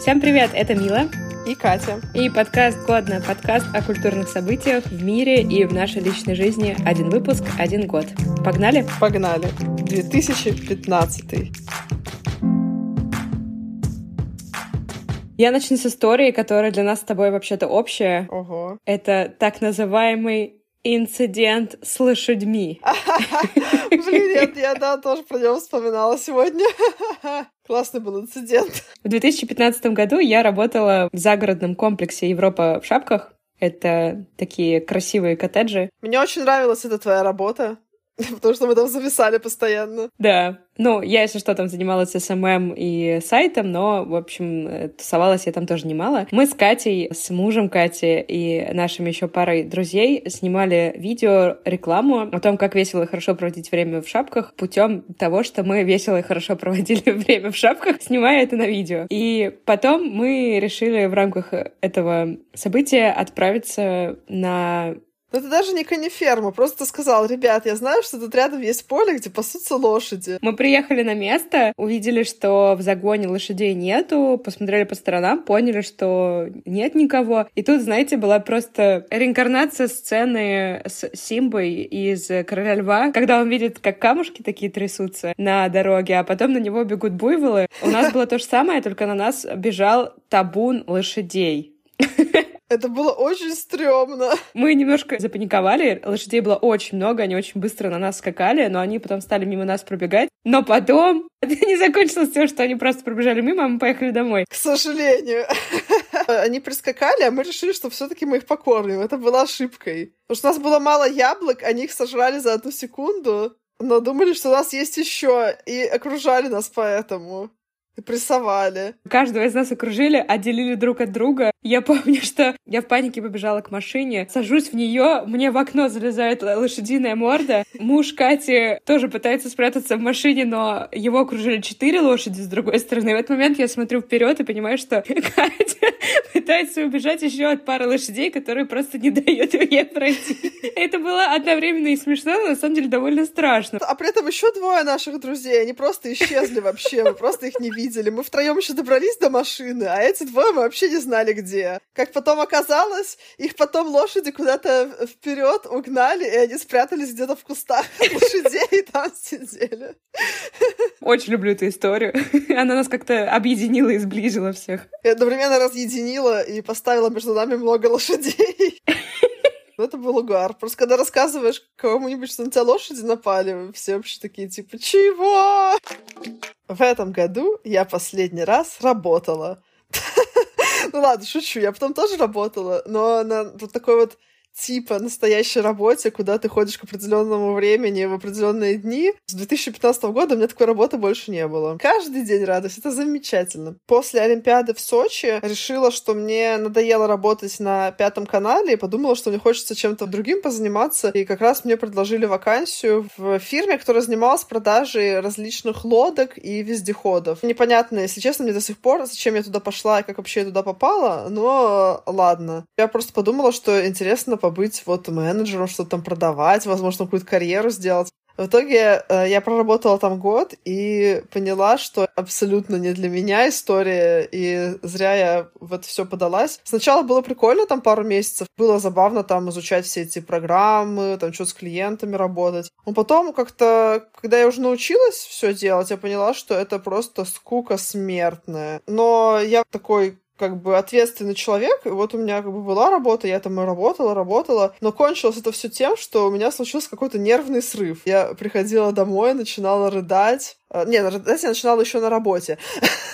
Всем привет, это Мила и Катя. И подкаст «Годно» — подкаст о культурных событиях в мире и в нашей личной жизни. Один выпуск, один год. Погнали? Погнали. 2015. Я начну с истории, которая для нас с тобой вообще-то общая. Ого. Это так называемый инцидент с лошадьми. Блин, нет, я да, тоже про него вспоминала сегодня. Классный был инцидент. В 2015 году я работала в загородном комплексе «Европа в Шапках». Это такие красивые коттеджи. Мне очень нравилась эта твоя работа. Потому что мы там зависали постоянно. Да. Ну, я, если что, там занималась SMM и сайтом, но, в общем, тусовалась я там тоже немало. Мы с Катей, с мужем Кати и нашими еще парой друзей снимали видео, рекламу о том, как весело и хорошо проводить время в Шапках путем того, что мы весело и хорошо проводили время в Шапках, снимая это на видео. И потом мы решили в рамках этого события отправиться на но это даже не кониферма, просто сказал, ребят, я знаю, что тут рядом есть поле, где пасутся лошади. Мы приехали на место, увидели, что в загоне лошадей нету, посмотрели по сторонам, поняли, что нет никого. И тут, знаете, была просто реинкарнация сцены с Симбой из «Короля льва», когда он видит, как камушки такие трясутся на дороге, а потом на него бегут буйволы. У нас было то же самое, только на нас бежал табун лошадей. Это было очень стрёмно. Мы немножко запаниковали. Лошадей было очень много, они очень быстро на нас скакали, но они потом стали мимо нас пробегать. Но потом это не закончилось тем, что они просто пробежали мимо, а мы поехали домой. К сожалению. Они прискакали, а мы решили, что все таки мы их покормим. Это была ошибкой. Потому что у нас было мало яблок, они их сожрали за одну секунду, но думали, что у нас есть еще, и окружали нас поэтому прессовали. Каждого из нас окружили, отделили друг от друга. Я помню, что я в панике побежала к машине, сажусь в нее, мне в окно залезает лошадиная морда. Муж Кати тоже пытается спрятаться в машине, но его окружили четыре лошади с другой стороны. В этот момент я смотрю вперед и понимаю, что Катя пытается убежать еще от пары лошадей, которые просто не дают мне пройти. Это было одновременно и смешно, но на самом деле довольно страшно. А при этом еще двое наших друзей, они просто исчезли вообще, мы просто их не видели. Мы втроем еще добрались до машины, а эти двое мы вообще не знали где. Как потом оказалось, их потом лошади куда-то вперед угнали, и они спрятались где-то в кустах лошадей и там сидели. Очень люблю эту историю. Она нас как-то объединила и сблизила всех. И одновременно разъединила и поставила между нами много лошадей. Ну, это был угар. Просто когда рассказываешь кому-нибудь, что на тебя лошади напали, все вообще такие, типа, чего? В этом году я последний раз работала. Ну ладно, шучу, я потом тоже работала, но на вот такой вот типа настоящей работе, куда ты ходишь к определенному времени в определенные дни. С 2015 года у меня такой работы больше не было. Каждый день радость, это замечательно. После Олимпиады в Сочи решила, что мне надоело работать на пятом канале и подумала, что мне хочется чем-то другим позаниматься. И как раз мне предложили вакансию в фирме, которая занималась продажей различных лодок и вездеходов. Непонятно, если честно, мне до сих пор, зачем я туда пошла и как вообще я туда попала, но ладно. Я просто подумала, что интересно побыть вот менеджером, что-то там продавать, возможно, какую-то карьеру сделать. В итоге э, я проработала там год и поняла, что абсолютно не для меня история, и зря я в это все подалась. Сначала было прикольно, там пару месяцев, было забавно там изучать все эти программы, там что-то с клиентами работать. Но потом как-то, когда я уже научилась все делать, я поняла, что это просто скука смертная. Но я такой как бы ответственный человек, и вот у меня как бы была работа, я там и работала, работала, но кончилось это все тем, что у меня случился какой-то нервный срыв. Я приходила домой, начинала рыдать. А, не, рыдать я начинала еще на работе.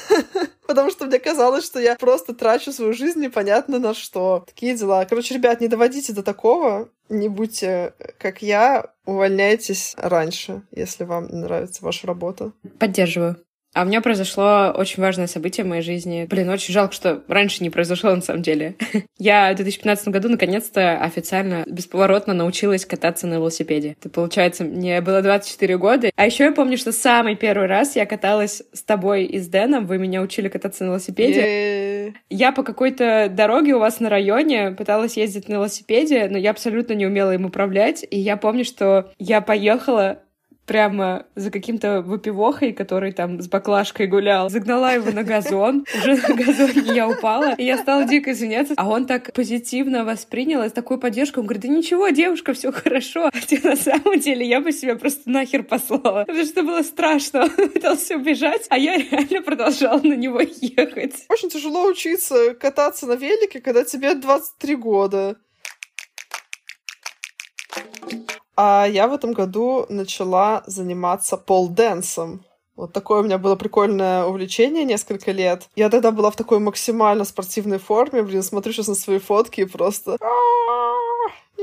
Потому что мне казалось, что я просто трачу свою жизнь непонятно на что. Такие дела. Короче, ребят, не доводите до такого. Не будьте как я. Увольняйтесь раньше, если вам нравится ваша работа. Поддерживаю. А у меня произошло очень важное событие в моей жизни. Блин, очень жалко, что раньше не произошло на самом деле. Я в 2015 году наконец-то официально, бесповоротно научилась кататься на велосипеде. Это, получается, мне было 24 года. А еще я помню, что самый первый раз я каталась с тобой и с Дэном. Вы меня учили кататься на велосипеде. Я по какой-то дороге у вас на районе пыталась ездить на велосипеде, но я абсолютно не умела им управлять. И я помню, что я поехала прямо за каким-то выпивохой, который там с баклажкой гулял. Загнала его на газон. Уже на газоне я упала. И я стала дико извиняться. А он так позитивно воспринял, с такой поддержкой. Он говорит, да ничего, девушка, все хорошо. Хотя на самом деле я бы себя просто нахер послала. Потому что было страшно. Он пытался убежать, а я реально продолжала на него ехать. Очень тяжело учиться кататься на велике, когда тебе 23 года. А я в этом году начала заниматься пол-дэнсом. Вот такое у меня было прикольное увлечение несколько лет. Я тогда была в такой максимально спортивной форме. Блин, смотрю сейчас на свои фотки и просто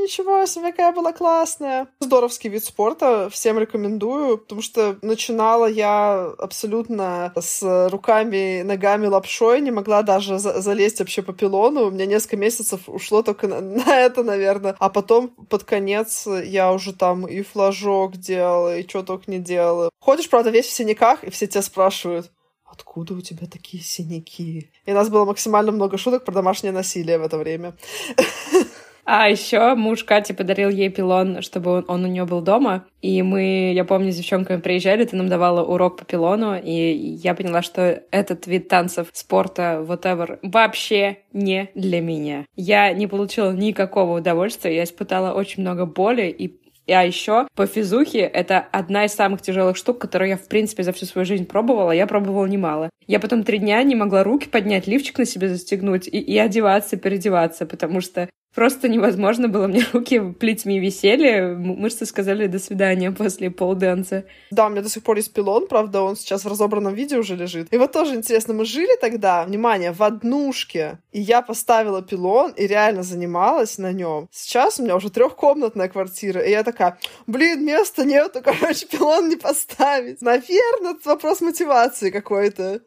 ничего себе, какая была классная. Здоровский вид спорта, всем рекомендую, потому что начинала я абсолютно с руками, ногами, лапшой, не могла даже за залезть вообще по пилону. У меня несколько месяцев ушло только на, на это, наверное. А потом под конец я уже там и флажок делала, и что только не делала. Ходишь, правда, весь в синяках, и все тебя спрашивают, откуда у тебя такие синяки? И у нас было максимально много шуток про домашнее насилие в это время. А еще муж Кати подарил ей пилон, чтобы он, он у нее был дома. И мы, я помню, с девчонками приезжали, ты нам давала урок по пилону, и я поняла, что этот вид танцев, спорта, whatever, вообще не для меня. Я не получила никакого удовольствия, я испытала очень много боли и а еще по физухе это одна из самых тяжелых штук, которую я, в принципе, за всю свою жизнь пробовала. Я пробовала немало. Я потом три дня не могла руки поднять, лифчик на себе застегнуть и, и одеваться, переодеваться, потому что Просто невозможно было, мне руки плетьми висели, мышцы сказали «до свидания» после полденса. Да, у меня до сих пор есть пилон, правда, он сейчас в разобранном виде уже лежит. И вот тоже интересно, мы жили тогда, внимание, в однушке, и я поставила пилон и реально занималась на нем. Сейчас у меня уже трехкомнатная квартира, и я такая, блин, места нету, короче, пилон не поставить. Наверное, это вопрос мотивации какой-то.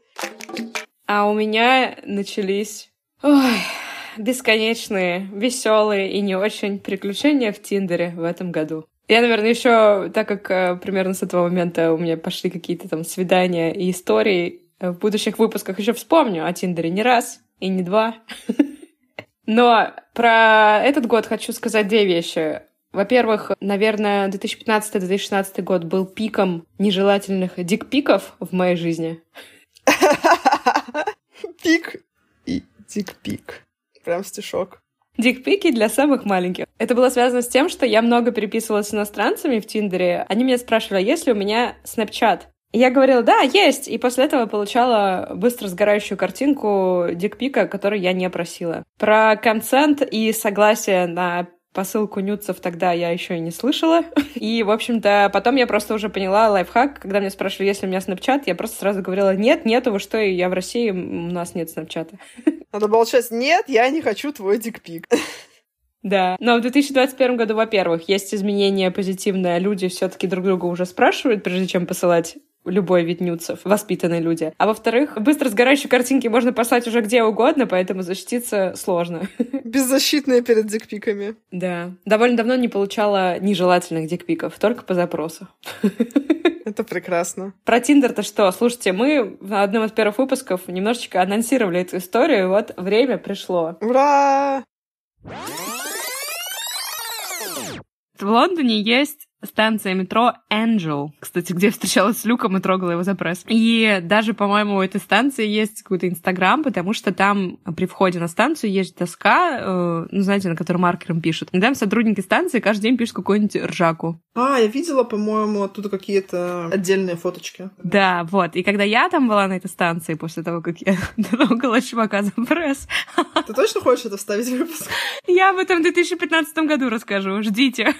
А у меня начались... Ой, бесконечные, веселые и не очень приключения в Тиндере в этом году. Я, наверное, еще, так как э, примерно с этого момента у меня пошли какие-то там свидания и истории, э, в будущих выпусках еще вспомню о Тиндере не раз и не два. Но про этот год хочу сказать две вещи. Во-первых, наверное, 2015-2016 год был пиком нежелательных дикпиков в моей жизни. Пик и дикпик. Прям стишок. Дикпики для самых маленьких. Это было связано с тем, что я много переписывалась с иностранцами в Тиндере. Они меня спрашивали, а есть ли у меня Snapchat? И я говорила, да, есть. И после этого получала быстро сгорающую картинку дикпика, которую я не просила. Про консент и согласие на посылку нюцев тогда я еще и не слышала. И, в общем-то, потом я просто уже поняла лайфхак, когда меня спрашивали, есть ли у меня снапчат, я просто сразу говорила, нет, нету, вы что, я в России, у нас нет снапчата. Надо было сейчас, нет, я не хочу твой дикпик. Да. Но в 2021 году, во-первых, есть изменения позитивные. Люди все-таки друг друга уже спрашивают, прежде чем посылать любой вид нюцев, воспитанные люди. А во-вторых, быстро сгорающие картинки можно послать уже где угодно, поэтому защититься сложно. Беззащитные перед дикпиками. Да. Довольно давно не получала нежелательных дикпиков, только по запросу. Это прекрасно. Про Тиндер-то что? Слушайте, мы в одном из первых выпусков немножечко анонсировали эту историю, вот время пришло. Ура! В Лондоне есть станция метро Angel, кстати, где я встречалась с Люком и трогала его за пресс. И даже, по-моему, у этой станции есть какой-то Инстаграм, потому что там при входе на станцию есть доска, э, ну, знаете, на которой маркером пишут. И там сотрудники станции каждый день пишут какую-нибудь ржаку. А, я видела, по-моему, оттуда какие-то отдельные фоточки. Да, вот. И когда я там была на этой станции, после того, как я трогала чувака за пресс... Ты точно хочешь это вставить в выпуск? Я об этом в 2015 году расскажу, ждите.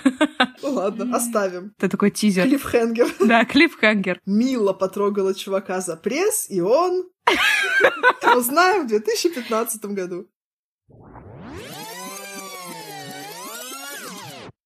Ну ладно, оставим. Это такой тизер. Клиффхенгер. Да, клиффхенгер. Мила потрогала чувака за пресс, и он... Узнаем в 2015 году.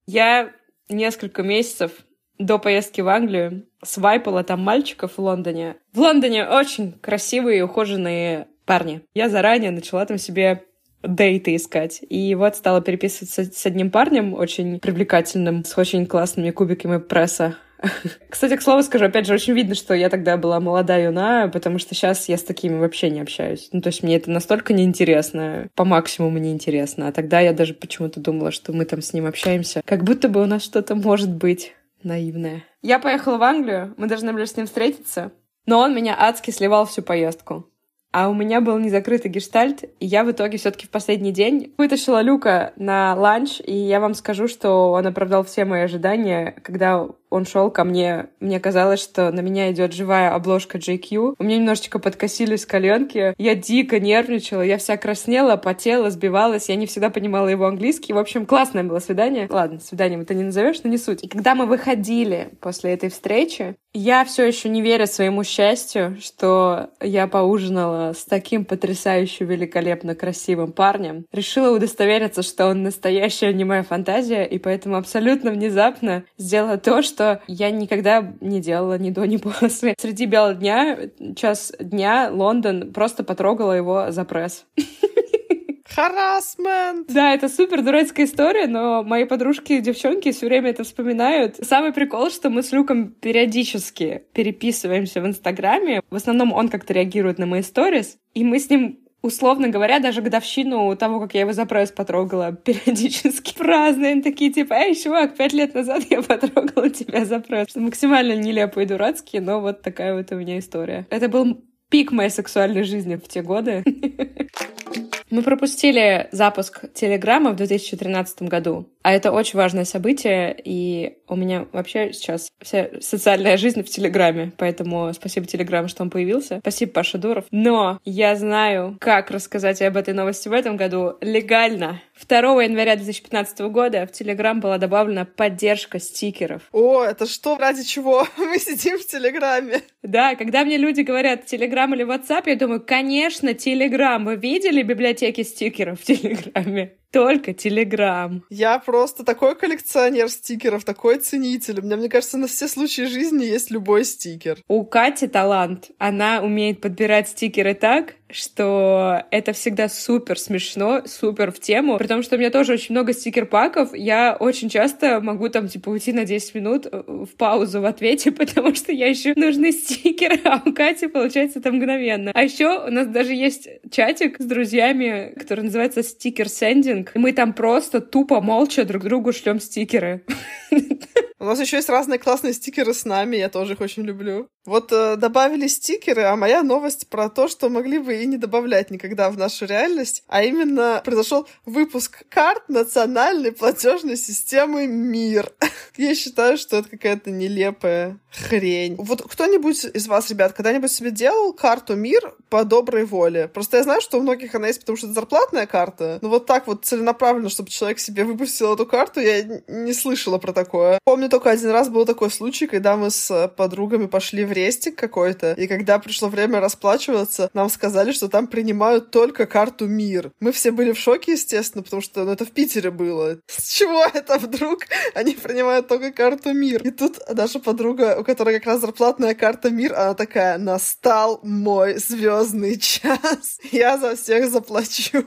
Я несколько месяцев до поездки в Англию свайпала там мальчиков в Лондоне. В Лондоне очень красивые и ухоженные парни. Я заранее начала там себе дейты искать. И вот стала переписываться с одним парнем, очень привлекательным, с очень классными кубиками пресса. Кстати, к слову скажу, опять же, очень видно, что я тогда была молода юна, потому что сейчас я с такими вообще не общаюсь. Ну, то есть мне это настолько неинтересно, по максимуму неинтересно. А тогда я даже почему-то думала, что мы там с ним общаемся, как будто бы у нас что-то может быть наивное. Я поехала в Англию, мы должны были с ним встретиться, но он меня адски сливал всю поездку. А у меня был незакрытый гештальт, и я в итоге все таки в последний день вытащила Люка на ланч, и я вам скажу, что он оправдал все мои ожидания, когда он шел ко мне, мне казалось, что на меня идет живая обложка JQ. У меня немножечко подкосились коленки. Я дико нервничала, я вся краснела, потела, сбивалась. Я не всегда понимала его английский. В общем, классное было свидание. Ладно, свиданием это не назовешь, но не суть. И когда мы выходили после этой встречи, я все еще не верю своему счастью, что я поужинала с таким потрясающе великолепно красивым парнем. Решила удостовериться, что он настоящая не моя фантазия, и поэтому абсолютно внезапно сделала то, что что я никогда не делала ни до, ни после. Среди бела дня, час дня, Лондон просто потрогала его за пресс. Харасмент! Да, это супер дурацкая история, но мои подружки девчонки все время это вспоминают. Самый прикол, что мы с Люком периодически переписываемся в Инстаграме. В основном он как-то реагирует на мои сторис, и мы с ним условно говоря, даже годовщину того, как я его за пресс потрогала, периодически празднуем такие, типа, эй, чувак, пять лет назад я потрогала тебя за пресс. Максимально нелепые и дурацкие, но вот такая вот у меня история. Это был пик моей сексуальной жизни в те годы. Мы пропустили запуск Телеграма в 2013 году. А это очень важное событие, и у меня вообще сейчас вся социальная жизнь в Телеграме, поэтому спасибо Телеграму, что он появился. Спасибо, Паша Дуров. Но я знаю, как рассказать об этой новости в этом году легально. 2 января 2015 года в Телеграм была добавлена поддержка стикеров. О, это что, ради чего мы сидим в Телеграме? Да, когда мне люди говорят Телеграм или WhatsApp, я думаю, конечно, Телеграм. Вы видели библиотеки стикеров в Телеграме? Только Телеграм. Я просто такой коллекционер стикеров, такой ценитель. У меня, мне кажется, на все случаи жизни есть любой стикер. У Кати талант. Она умеет подбирать стикеры так, что это всегда супер смешно, супер в тему. При том, что у меня тоже очень много стикер-паков, я очень часто могу там, типа, уйти на 10 минут э, в паузу в ответе, потому что я ищу нужные стикеры, а у Кати получается это мгновенно. А еще у нас даже есть чатик с друзьями, который называется стикер сендинг, стикеринг. И мы там просто тупо молча друг другу шлем стикеры. У нас еще есть разные классные стикеры с нами, я тоже их очень люблю. Вот э, добавили стикеры, а моя новость про то, что могли бы и не добавлять никогда в нашу реальность, а именно произошел выпуск карт национальной платежной системы МИР. я считаю, что это какая-то нелепая хрень. Вот кто-нибудь из вас, ребят, когда-нибудь себе делал карту МИР по доброй воле? Просто я знаю, что у многих она есть, потому что это зарплатная карта, но вот так вот целенаправленно, чтобы человек себе выпустил эту карту, я не слышала про такое. Помню только один раз был такой случай, когда мы с подругами пошли в рестик какой-то, и когда пришло время расплачиваться, нам сказали, что там принимают только карту МИР. Мы все были в шоке, естественно, потому что ну, это в Питере было. С чего это вдруг? Они принимают только карту МИР. И тут наша подруга, у которой как раз зарплатная карта МИР, она такая, настал мой звездный час. Я за всех заплачу.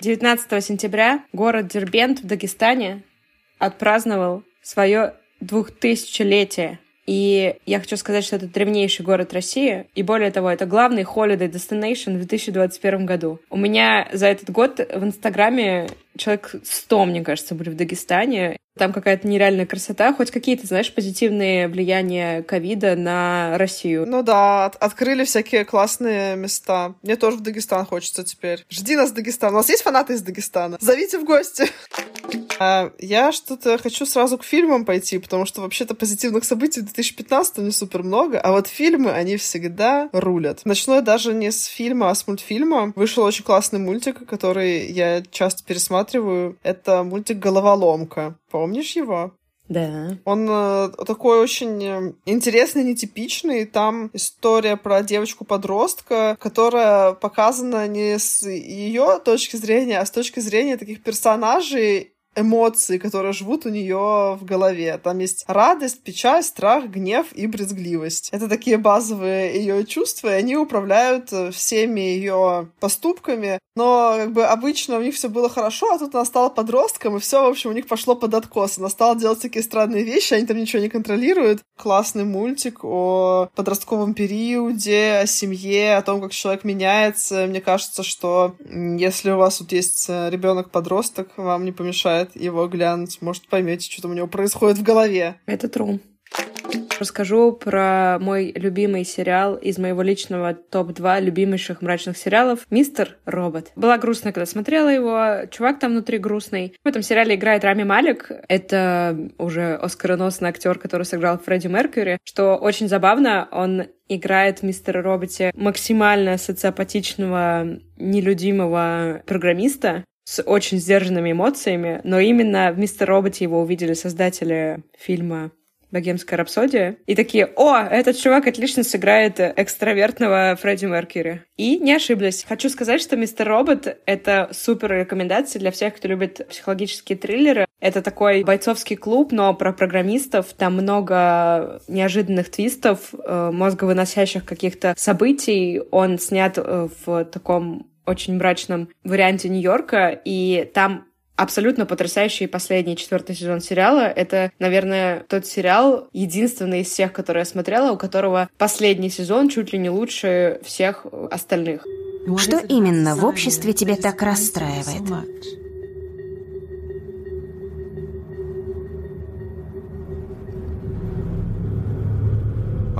19 сентября город Дербент в Дагестане отпраздновал свое двухтысячелетие. И я хочу сказать, что это древнейший город России. И более того, это главный holiday destination в 2021 году. У меня за этот год в Инстаграме человек 100, мне кажется, были в Дагестане. Там какая-то нереальная красота, хоть какие-то, знаешь, позитивные влияния ковида на Россию. Ну да, от открыли всякие классные места. Мне тоже в Дагестан хочется теперь. Жди нас, Дагестан. У нас есть фанаты из Дагестана? Зовите в гости. А, я что-то хочу сразу к фильмам пойти, потому что вообще-то позитивных событий в 2015 не супер много, а вот фильмы, они всегда рулят. Начну я даже не с фильма, а с мультфильма. Вышел очень классный мультик, который я часто пересматриваю. Это мультик «Головоломка». Помнишь его? Да. Он э, такой очень э, интересный, нетипичный. Там история про девочку-подростка, которая показана не с ее точки зрения, а с точки зрения таких персонажей эмоции, которые живут у нее в голове. Там есть радость, печаль, страх, гнев и брезгливость. Это такие базовые ее чувства, и они управляют э, всеми ее поступками. Но как бы обычно у них все было хорошо, а тут она стала подростком, и все, в общем, у них пошло под откос. Она стала делать такие странные вещи, они там ничего не контролируют. Классный мультик о подростковом периоде, о семье, о том, как человек меняется. Мне кажется, что если у вас тут есть э, ребенок-подросток, вам не помешает его глянуть. Может, поймете, что там у него происходит в голове. Это true. Расскажу про мой любимый сериал из моего личного топ-2 любимейших мрачных сериалов «Мистер Робот». Была грустная, когда смотрела его. Чувак там внутри грустный. В этом сериале играет Рами Малик. Это уже оскароносный актер, который сыграл Фредди Меркьюри. Что очень забавно, он играет в «Мистера Роботе» максимально социопатичного, нелюдимого программиста, с очень сдержанными эмоциями, но именно в «Мистер Роботе» его увидели создатели фильма «Богемская рапсодия», и такие, о, этот чувак отлично сыграет экстравертного Фредди Меркьюри. И не ошиблись. Хочу сказать, что «Мистер Робот» — это супер рекомендация для всех, кто любит психологические триллеры. Это такой бойцовский клуб, но про программистов. Там много неожиданных твистов, э, мозговыносящих каких-то событий. Он снят э, в таком очень мрачном варианте Нью-Йорка, и там абсолютно потрясающий последний четвертый сезон сериала. Это, наверное, тот сериал, единственный из всех, которые я смотрела, у которого последний сезон чуть ли не лучше всех остальных. Что именно в обществе тебя так расстраивает?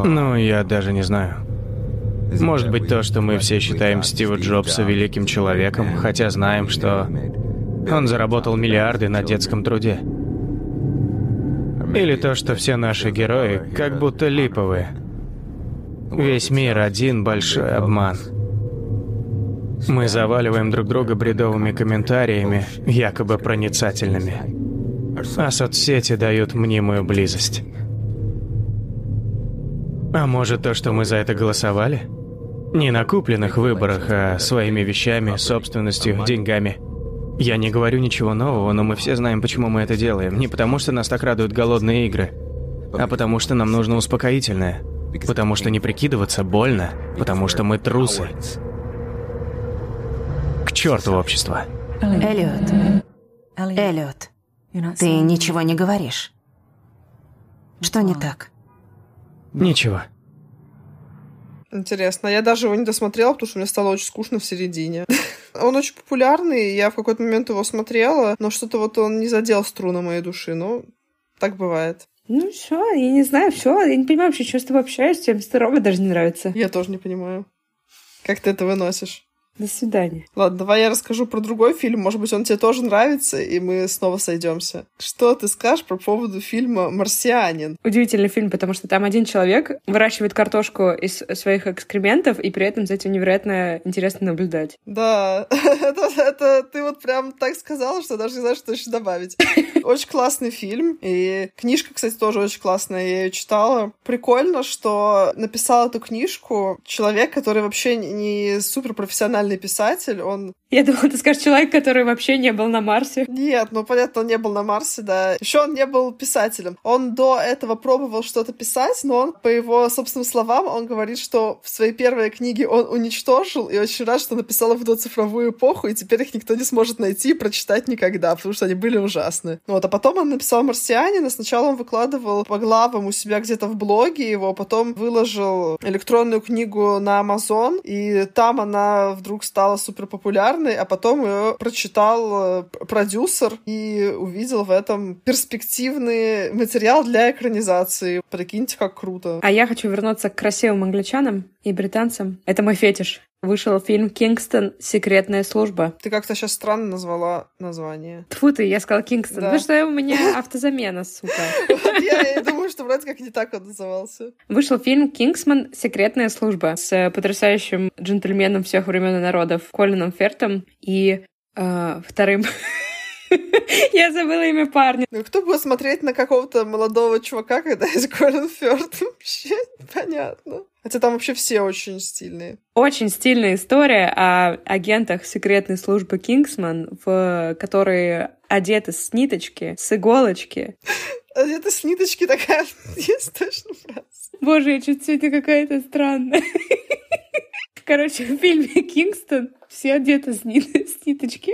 Ну, я даже не знаю. Может быть, то, что мы все считаем Стива Джобса великим человеком, хотя знаем, что он заработал миллиарды на детском труде. Или то, что все наши герои как будто липовые. Весь мир один большой обман. Мы заваливаем друг друга бредовыми комментариями, якобы проницательными. А соцсети дают мнимую близость. А может то, что мы за это голосовали? Не на купленных выборах, а своими вещами, собственностью, деньгами. Я не говорю ничего нового, но мы все знаем, почему мы это делаем. Не потому, что нас так радуют голодные игры, а потому, что нам нужно успокоительное. Потому что не прикидываться больно, потому что мы трусы. К черту общество. Эллиот. Эллиот. Ты ничего не говоришь. Что не так? Ничего. Интересно. Я даже его не досмотрела, потому что мне стало очень скучно в середине. Он очень популярный, я в какой-то момент его смотрела, но что-то вот он не задел струны моей души. Ну, так бывает. Ну все, я не знаю, все, я не понимаю вообще, что с тобой общаюсь, тебе мистер Робот даже не нравится. Я тоже не понимаю. Как ты это выносишь? До свидания. Ладно, давай я расскажу про другой фильм. Может быть, он тебе тоже нравится, и мы снова сойдемся. Что ты скажешь по поводу фильма «Марсианин»? Удивительный фильм, потому что там один человек выращивает картошку из своих экскрементов, и при этом за этим невероятно интересно наблюдать. Да, это, это ты вот прям так сказала, что даже не знаю, что еще добавить. Очень классный фильм, и книжка, кстати, тоже очень классная, я ее читала. Прикольно, что написал эту книжку человек, который вообще не супер профессиональный профессиональный писатель, он... Я думала, ты скажешь человек, который вообще не был на Марсе. Нет, ну понятно, он не был на Марсе, да. Еще он не был писателем. Он до этого пробовал что-то писать, но он, по его собственным словам, он говорит, что в своей первой книге он уничтожил, и очень рад, что написал их в доцифровую эпоху, и теперь их никто не сможет найти и прочитать никогда, потому что они были ужасны. Вот, а потом он написал «Марсианин», и сначала он выкладывал по главам у себя где-то в блоге его, потом выложил электронную книгу на Amazon, и там она вдруг стала супер популярной, а потом ее прочитал э, продюсер и увидел в этом перспективный материал для экранизации. Прикиньте, как круто. А я хочу вернуться к красивым англичанам и британцам. Это мой фетиш. Вышел фильм «Кингстон. Секретная служба». Ты как-то сейчас странно назвала название. Тьфу ты, я сказала «Кингстон». Да. Ну что, у меня автозамена, сука. Я думаю, что вроде как не так он назывался. Вышел фильм «Кингсман. Секретная служба» с потрясающим джентльменом всех времен и народов Колином Фертом и э, вторым Я забыла имя парня. Ну, кто будет смотреть на какого-то молодого чувака, когда есть Колин Фёрд? Вообще непонятно. Хотя там вообще все очень стильные. Очень стильная история о агентах секретной службы Кингсман, в которые одеты с ниточки, с иголочки. Одеты с ниточки такая есть точно фраза. Боже, я чуть сегодня какая-то странная. Короче, в фильме «Кингстон» все одеты с, нит... с ниточки.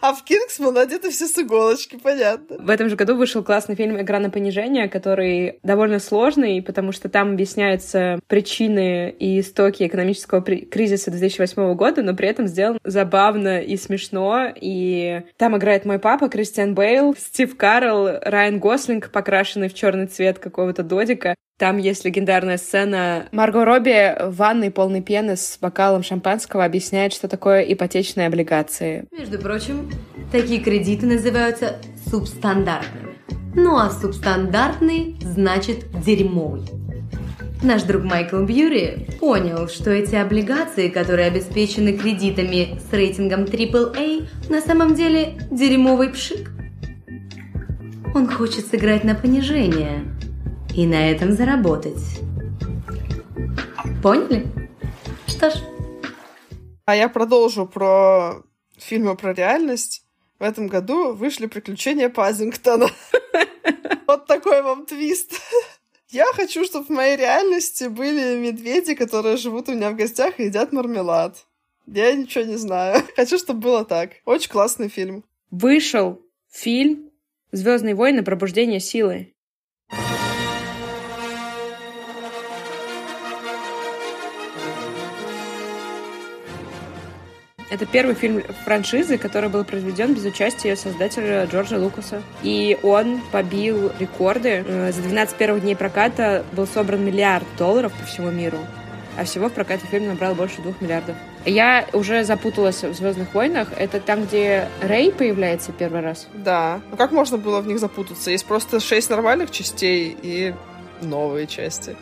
А в Кингсман одеты все с иголочки, понятно. В этом же году вышел классный фильм «Игра на понижение», который довольно сложный, потому что там объясняются причины и истоки экономического кризиса 2008 года, но при этом сделан забавно и смешно. И там играет мой папа, Кристиан Бейл, Стив Карл, Райан Гослинг, покрашенный в черный цвет какого-то додика. Там есть легендарная сцена. Марго Робби в ванной полной пены с бокалом шампанского объясняет, что такое ипотечные облигации. Между прочим, такие кредиты называются субстандартными. Ну а субстандартный значит дерьмовый. Наш друг Майкл Бьюри понял, что эти облигации, которые обеспечены кредитами с рейтингом AAA, на самом деле дерьмовый пшик. Он хочет сыграть на понижение – и на этом заработать. Поняли? Что ж. А я продолжу про фильмы про реальность. В этом году вышли «Приключения Пазингтона». Вот такой вам твист. Я хочу, чтобы в моей реальности были медведи, которые живут у меня в гостях и едят мармелад. Я ничего не знаю. Хочу, чтобы было так. Очень классный фильм. Вышел фильм Звездные войны. Пробуждение силы. Это первый фильм франшизы, который был произведен без участия создателя Джорджа Лукаса. И он побил рекорды. Э, за 12 первых дней проката был собран миллиард долларов по всему миру. А всего в прокате фильм набрал больше двух миллиардов. Я уже запуталась в Звездных войнах. Это там, где Рэй появляется первый раз? Да. Ну как можно было в них запутаться? Есть просто шесть нормальных частей и новые части.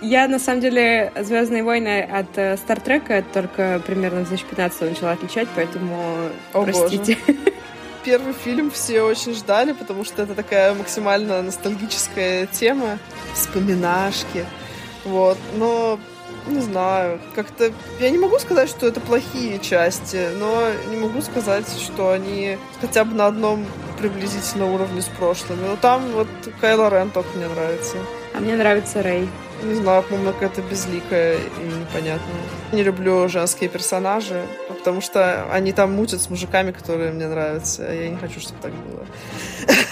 Я, на самом деле, «Звездные войны» от э, «Стартрека» только примерно в 2015 начала отличать, поэтому О, простите. Боже. Первый фильм все очень ждали, потому что это такая максимально ностальгическая тема. Вспоминашки. Вот. Но не знаю, как-то... Я не могу сказать, что это плохие части, но не могу сказать, что они хотя бы на одном приблизительно уровне с прошлыми. Но там вот Кайло Рен только мне нравится. А мне нравится Рэй. Не знаю, по-моему, какая-то безликая и непонятная. Не люблю женские персонажи, потому что они там мутят с мужиками, которые мне нравятся. А я не хочу, чтобы так было.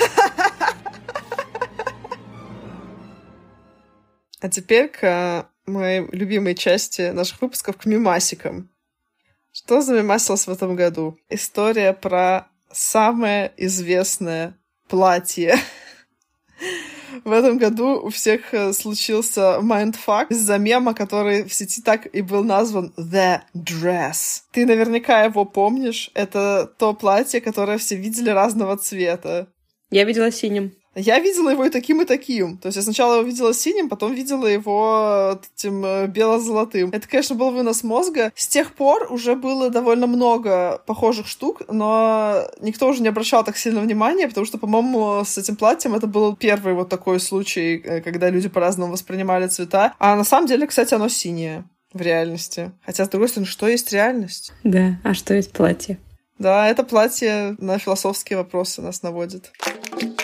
А теперь к моей любимой части наших выпусков, к мемасикам. Что за мемасилось в этом году? История про самое известное платье в этом году у всех э, случился mindfuck из-за мема, который в сети так и был назван The Dress. Ты наверняка его помнишь. Это то платье, которое все видели разного цвета. Я видела синим. Я видела его и таким, и таким. То есть я сначала его видела синим, потом видела его этим э, бело-золотым. Это, конечно, был вынос мозга. С тех пор уже было довольно много похожих штук, но никто уже не обращал так сильно внимания, потому что, по-моему, с этим платьем это был первый вот такой случай, э, когда люди по-разному воспринимали цвета. А на самом деле, кстати, оно синее в реальности. Хотя, с другой стороны, что есть реальность? Да, а что есть платье? Да, это платье на философские вопросы нас наводит.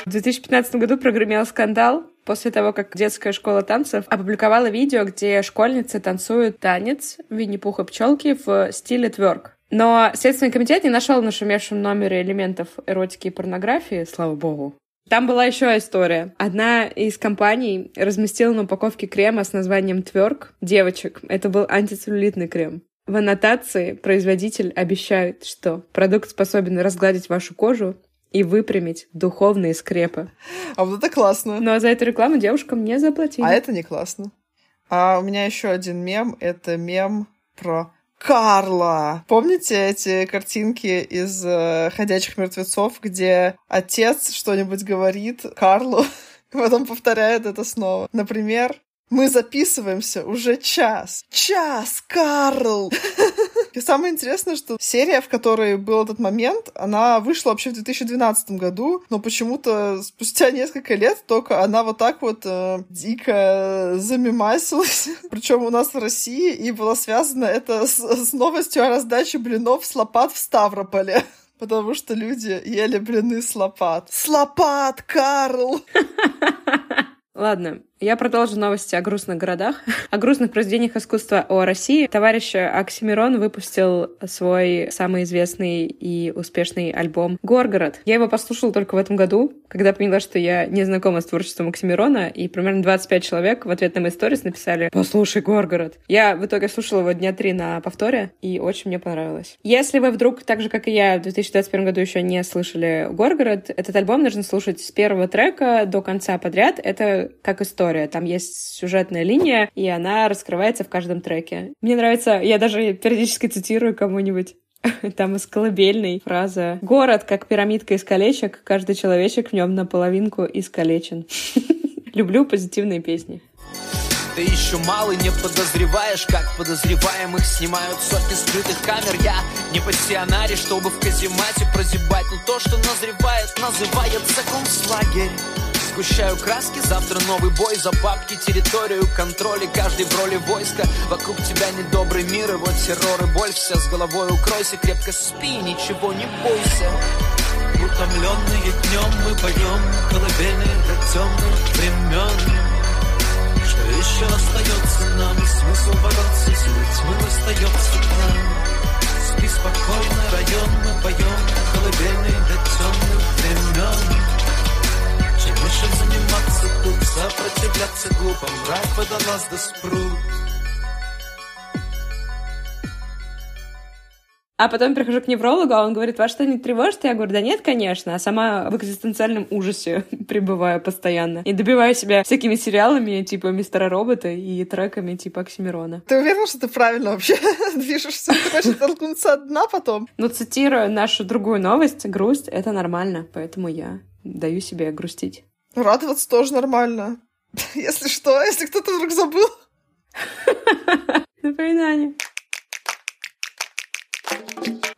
В 2015 году прогремел скандал после того, как детская школа танцев опубликовала видео, где школьницы танцуют танец Винни-Пуха пчелки в стиле тверк. Но Следственный комитет не нашел в нашумевшем номере элементов эротики и порнографии, слава богу. Там была еще история. Одна из компаний разместила на упаковке крема с названием Тверк девочек. Это был антицеллюлитный крем. В аннотации производитель обещает, что продукт способен разгладить вашу кожу и выпрямить духовные скрепы. А вот это классно. Но за эту рекламу девушкам не заплатили. А это не классно. А у меня еще один мем. Это мем про Карла. Помните эти картинки из э, «Ходячих мертвецов», где отец что-нибудь говорит Карлу, потом повторяет это снова? Например, мы записываемся уже час. Час, Карл! И самое интересное, что серия, в которой был этот момент, она вышла вообще в 2012 году, но почему-то спустя несколько лет только она вот так вот э, дико замимасилась. Причем у нас в России, и было связано это с, с новостью о раздаче блинов с лопат в Ставрополе. Потому что люди ели блины с лопат. С лопат, Карл! Ладно, Я продолжу новости о грустных городах, о грустных произведениях искусства о России. Товарищ Оксимирон выпустил свой самый известный и успешный альбом «Горгород». Я его послушала только в этом году, когда поняла, что я не знакома с творчеством Оксимирона, и примерно 25 человек в ответ на мои сторис написали «Послушай Горгород». Я в итоге слушала его дня три на повторе, и очень мне понравилось. Если вы вдруг, так же, как и я, в 2021 году еще не слышали «Горгород», этот альбом нужно слушать с первого трека до конца подряд. Это как история история. Там есть сюжетная линия, и она раскрывается в каждом треке. Мне нравится, я даже периодически цитирую кому-нибудь. Там из колыбельной фраза «Город, как пирамидка из колечек, каждый человечек в нем наполовинку искалечен». Люблю позитивные песни. Ты еще малый, не подозреваешь, как подозреваемых снимают сотни скрытых камер. Я не пассионарий, чтобы в каземате прозябать, но то, что назревает, называется концлагерь. Сгущаю краски, завтра новый бой За бабки, территорию, контроль И каждый в роли войска Вокруг тебя недобрый мир. И вот террор и боль Вся с головой укройся. Крепко спи, ничего не бойся. Утомленные днем мы поем Колыбельные для темных времен Что еще остается нам? Смысл бороться Силы тьмы остается к нам. Спи спокойно, район мы поем Колыбельные для темных времен Решим заниматься тут, сопротивляться глупо Мрак водолаз да спрут А потом прихожу к неврологу, а он говорит, вас что, не тревожит? Я говорю, да нет, конечно. А сама в экзистенциальном ужасе пребываю постоянно. И добиваю себя всякими сериалами, типа Мистера Робота и треками типа Оксимирона. Ты уверена, что ты правильно вообще движешься? Ты хочешь толкнуться от дна потом? Ну, цитирую нашу другую новость. Грусть — это нормально, поэтому я даю себе грустить. Радоваться тоже нормально. Если что, если кто-то вдруг забыл. Напоминание.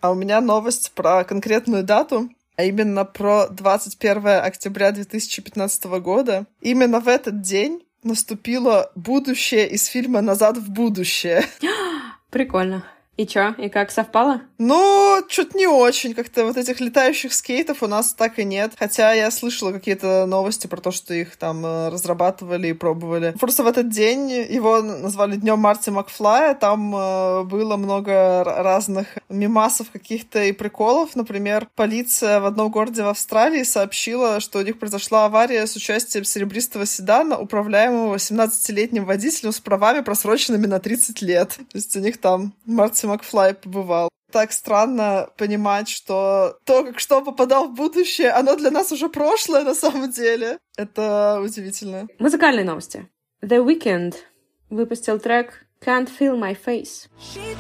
А у меня новость про конкретную дату, а именно про 21 октября 2015 года. Именно в этот день наступило будущее из фильма «Назад в будущее». Прикольно. И чё? И как совпало? Ну, что-то не очень. Как-то вот этих летающих скейтов у нас так и нет. Хотя я слышала какие-то новости про то, что их там э, разрабатывали и пробовали. Просто в этот день его назвали Днем Марти Макфлая. Там э, было много разных мимасов каких-то и приколов. Например, полиция в одном городе в Австралии сообщила, что у них произошла авария с участием серебристого седана, управляемого 17-летним водителем с правами, просроченными на 30 лет. То есть у них там Марти Макфлай побывал. Так странно понимать, что то, как что попадал в будущее, оно для нас уже прошлое на самом деле. Это удивительно. Музыкальные новости. The Weeknd выпустил трек Can't Feel My Face. И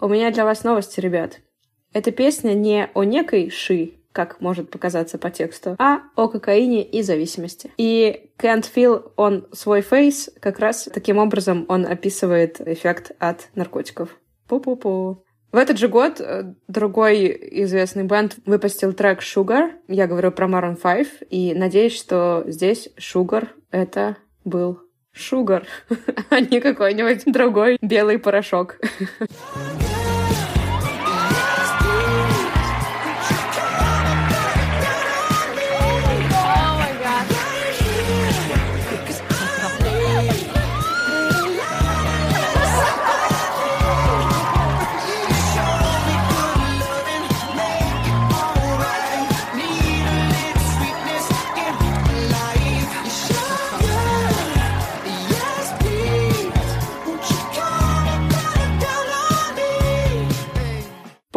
у меня для вас новости, ребят. Эта песня не о некой Ши, как может показаться по тексту, а о кокаине и зависимости. И Can't Feel on свой face как раз таким образом он описывает эффект от наркотиков. Пу-пу-пу. В этот же год э, другой известный бенд выпустил трек Sugar. Я говорю про Maroon 5. И надеюсь, что здесь Sugar — это был Шугар, а не какой-нибудь другой белый порошок.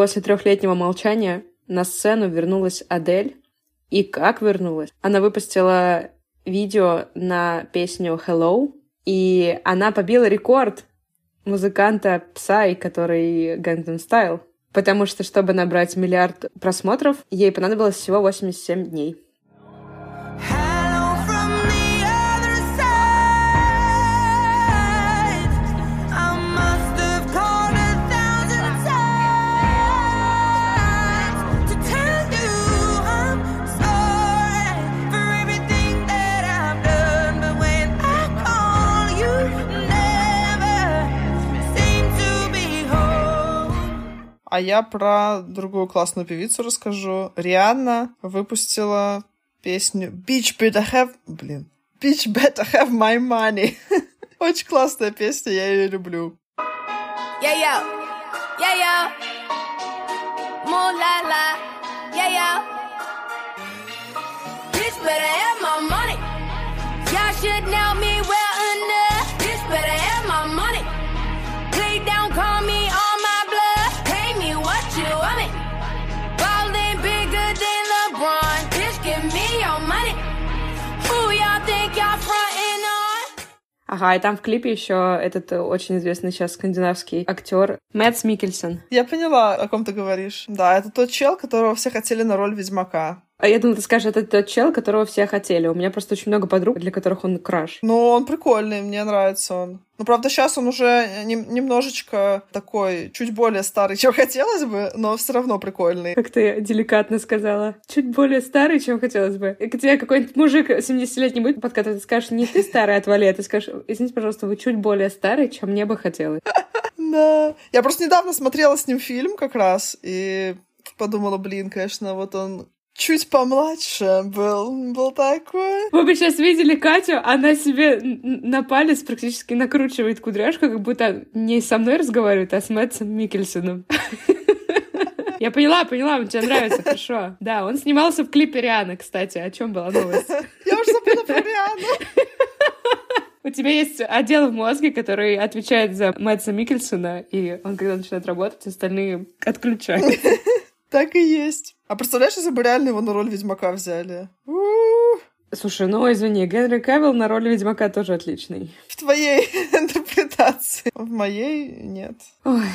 После трехлетнего молчания на сцену вернулась Адель. И как вернулась? Она выпустила видео на песню Hello, и она побила рекорд музыканта Psy, который Gangnam Style. Потому что, чтобы набрать миллиард просмотров, ей понадобилось всего 87 дней. А я про другую классную певицу расскажу. Рианна выпустила песню Bitch Better Have... Блин. Bitch Better Have My Money. Очень классная песня, я ее люблю. La la. Yeah, yo. Bitch better have Ага, и там в клипе еще этот э, очень известный сейчас скандинавский актер Мэтс Микельсон. Я поняла, о ком ты говоришь. Да, это тот чел, которого все хотели на роль Ведьмака. А я думала, ты скажешь, это тот чел, которого все хотели. У меня просто очень много подруг, для которых он краш. Ну, он прикольный, мне нравится он. Ну, правда, сейчас он уже нем- немножечко такой, чуть более старый, чем хотелось бы, но все равно прикольный. Как ты деликатно сказала. Чуть более старый, чем хотелось бы. И к тебе какой-нибудь мужик 70-летний будет подкатывать, ты скажешь, не ты старый, отвали, а ты скажешь, извините, пожалуйста, вы чуть более старый, чем мне бы хотелось. Да. Я просто недавно смотрела с ним фильм как раз, и подумала, блин, конечно, вот он чуть помладше был, был такой. Вы бы сейчас видели Катю, она себе на палец практически накручивает кудряшку, как будто не со мной разговаривает, а с Мэтсом Микельсоном. Я поняла, поняла, он тебе нравится, хорошо. Да, он снимался в клипе Рианы, кстати. О чем была новость? Я уже забыла про Риану. У тебя есть отдел в мозге, который отвечает за Мэтса Микельсона, и он, когда начинает работать, остальные отключают. Так и есть. А представляешь, если бы реально его на роль Ведьмака взяли? У-у-у. Слушай, ну извини, Генри Кавилл на роли Ведьмака тоже отличный. В твоей интерпретации. В моей нет. Ой.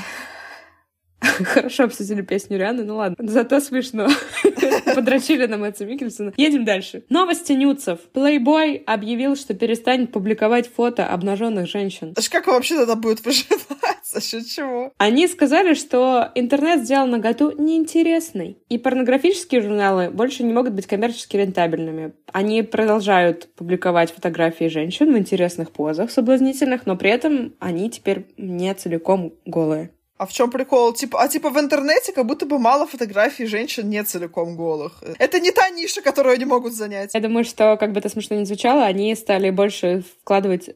Хорошо обсудили песню Рианы, ну ладно. Зато смешно. Подрочили на Мэтса Микельсона. Едем дальше. Новости нюцев. Playboy объявил, что перестанет публиковать фото обнаженных женщин. Аж как вообще тогда будет выживать? За счет чего? Они сказали, что интернет сделал наготу неинтересной, и порнографические журналы больше не могут быть коммерчески рентабельными. Они продолжают публиковать фотографии женщин в интересных позах, соблазнительных, но при этом они теперь не целиком голые. А в чем прикол? Типа, а типа в интернете как будто бы мало фотографий женщин не целиком голых. Это не та ниша, которую они могут занять. Я думаю, что, как бы это смешно не звучало, они стали больше вкладывать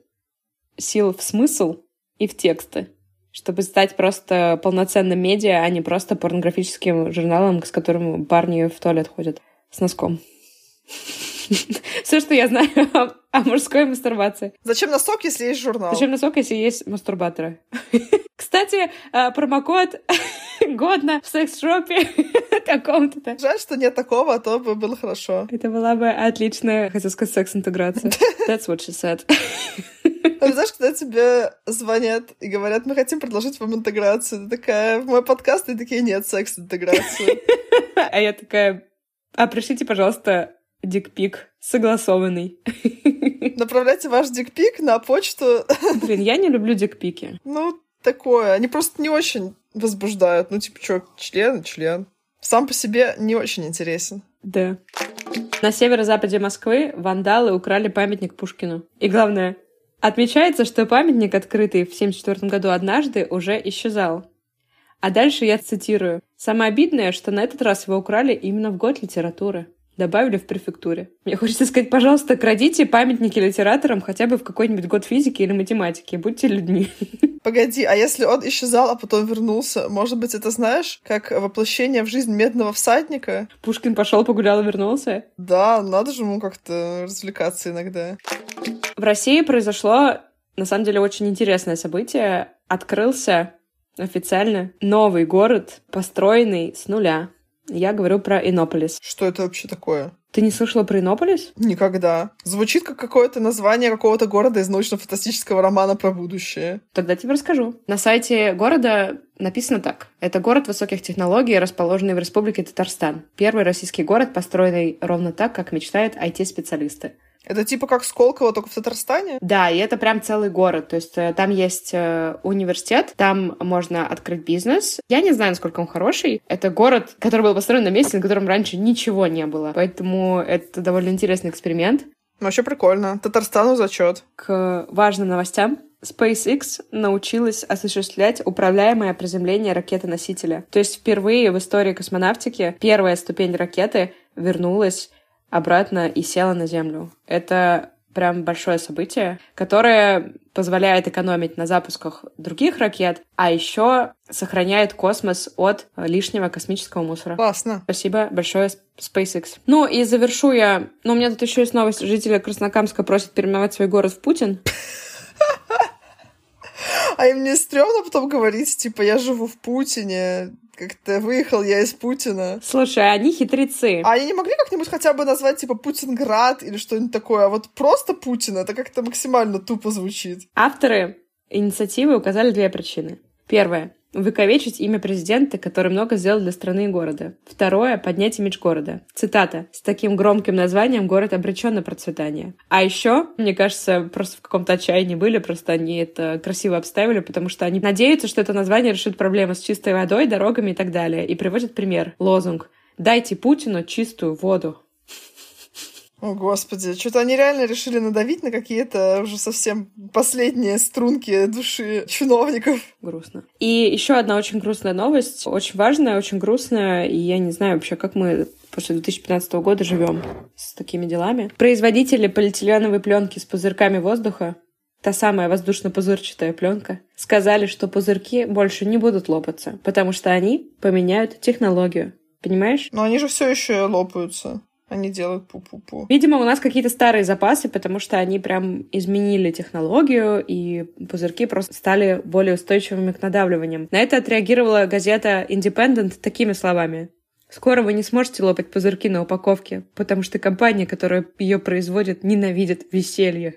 сил в смысл и в тексты, чтобы стать просто полноценным медиа, а не просто порнографическим журналом, с которым парни в туалет ходят с носком. Все, что я знаю о, о мужской мастурбации. Зачем носок, если есть журнал? Зачем носок, если есть мастурбаторы? Кстати, э, промокод годно в секс-шопе каком-то. Жаль, что нет такого, а то бы было хорошо. Это была бы отличная, хотел сказать, секс-интеграция. That's what she said. А знаешь, когда тебе звонят и говорят, мы хотим предложить вам интеграцию, ты такая, в мой подкаст, и такие, нет, секс-интеграцию. А я такая, а пришлите, пожалуйста, дикпик согласованный. Направляйте ваш дикпик на почту. Блин, я не люблю дикпики. Ну, такое. Они просто не очень возбуждают. Ну, типа, что, член, член. Сам по себе не очень интересен. Да. На северо-западе Москвы вандалы украли памятник Пушкину. И главное, отмечается, что памятник, открытый в 1974 году однажды, уже исчезал. А дальше я цитирую. «Самое обидное, что на этот раз его украли именно в год литературы». Добавили в префектуре. Мне хочется сказать, пожалуйста, крадите памятники литераторам хотя бы в какой-нибудь год физики или математики. Будьте людьми. Погоди, а если он исчезал, а потом вернулся, может быть, это знаешь, как воплощение в жизнь медного всадника? Пушкин пошел, погулял и вернулся. Да, надо же ему как-то развлекаться иногда. В России произошло, на самом деле, очень интересное событие. Открылся официально новый город, построенный с нуля. Я говорю про Иннополис. Что это вообще такое? Ты не слышала про Иннополис? Никогда. Звучит как какое-то название какого-то города из научно-фантастического романа про будущее. Тогда тебе расскажу. На сайте города написано так. Это город высоких технологий, расположенный в Республике Татарстан. Первый российский город, построенный ровно так, как мечтают IT-специалисты. Это типа как Сколково, только в Татарстане? Да, и это прям целый город. То есть э, там есть э, университет, там можно открыть бизнес. Я не знаю, насколько он хороший. Это город, который был построен на месте, на котором раньше ничего не было. Поэтому это довольно интересный эксперимент. Вообще прикольно. Татарстану зачет. К важным новостям. SpaceX научилась осуществлять управляемое приземление ракеты-носителя. То есть впервые в истории космонавтики первая ступень ракеты вернулась обратно и села на Землю. Это прям большое событие, которое позволяет экономить на запусках других ракет, а еще сохраняет космос от лишнего космического мусора. Классно. Спасибо большое SpaceX. Ну и завершу я... Ну, у меня тут еще есть новость. Жители Краснокамска просят переименовать свой город в Путин. А им не стрёмно потом говорить, типа, я живу в Путине, как-то выехал я из Путина. Слушай, они хитрецы. А они не могли как-нибудь хотя бы назвать, типа, Путинград или что-нибудь такое? А вот просто Путин, это как-то максимально тупо звучит. Авторы инициативы указали две причины. Первое увековечить имя президента, который много сделал для страны и города. Второе — поднять имидж города. Цитата. «С таким громким названием город обречен на процветание». А еще, мне кажется, просто в каком-то отчаянии были, просто они это красиво обставили, потому что они надеются, что это название решит проблемы с чистой водой, дорогами и так далее. И приводят пример. Лозунг. «Дайте Путину чистую воду». О, Господи, что-то они реально решили надавить на какие-то уже совсем последние струнки души чиновников. Грустно. И еще одна очень грустная новость, очень важная, очень грустная, и я не знаю вообще, как мы после 2015 года живем с такими делами. Производители полиэтиленовой пленки с пузырьками воздуха та самая воздушно-пузырчатая пленка, сказали, что пузырьки больше не будут лопаться, потому что они поменяют технологию. Понимаешь? Но они же все еще лопаются. Они делают пу-пу-пу. Видимо, у нас какие-то старые запасы, потому что они прям изменили технологию, и пузырьки просто стали более устойчивыми к надавливаниям. На это отреагировала газета Independent такими словами. Скоро вы не сможете лопать пузырьки на упаковке, потому что компания, которая ее производит, ненавидит веселье.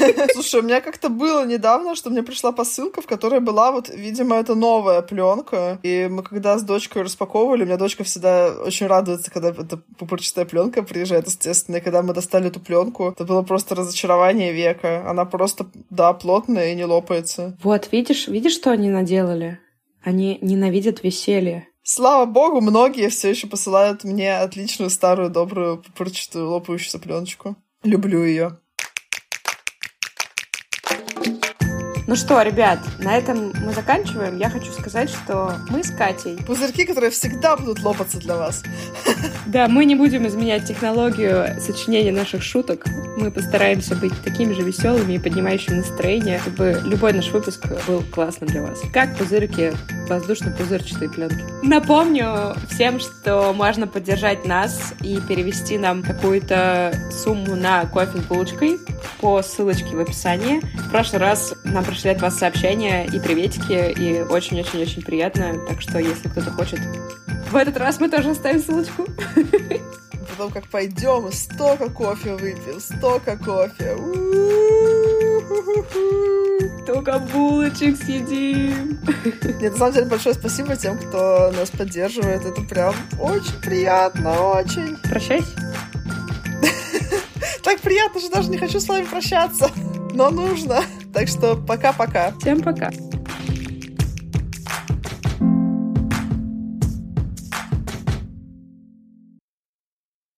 Слушай, у меня как-то было недавно, что мне пришла посылка, в которой была вот, видимо, это новая пленка. И мы когда с дочкой распаковывали, у меня дочка всегда очень радуется, когда эта пупырчатая пленка приезжает, естественно. И когда мы достали эту пленку, это было просто разочарование века. Она просто, да, плотная и не лопается. Вот, видишь, видишь, что они наделали? Они ненавидят веселье. Слава богу, многие все еще посылают мне отличную старую добрую пупырчатую лопающуюся пленочку. Люблю ее. Ну что, ребят, на этом мы заканчиваем. Я хочу сказать, что мы с Катей... Пузырьки, которые всегда будут лопаться для вас. Да, мы не будем изменять технологию сочинения наших шуток. Мы постараемся быть такими же веселыми и поднимающими настроение, чтобы любой наш выпуск был классным для вас. Как пузырьки воздушно-пузырчатой пленки. Напомню всем, что можно поддержать нас и перевести нам какую-то сумму на кофе с булочкой по ссылочке в описании. В прошлый раз нам пришли пришли от вас сообщения и приветики, и очень-очень-очень приятно. Так что, если кто-то хочет... В этот раз мы тоже оставим ссылочку. Потом как пойдем, столько кофе выпьем, столько кофе. Только булочек съедим. Нет, на самом деле большое спасибо тем, кто нас поддерживает. Это прям очень приятно, очень. Прощайся. Так приятно, что даже не хочу с вами прощаться. Но нужно. Так что пока-пока. Всем пока.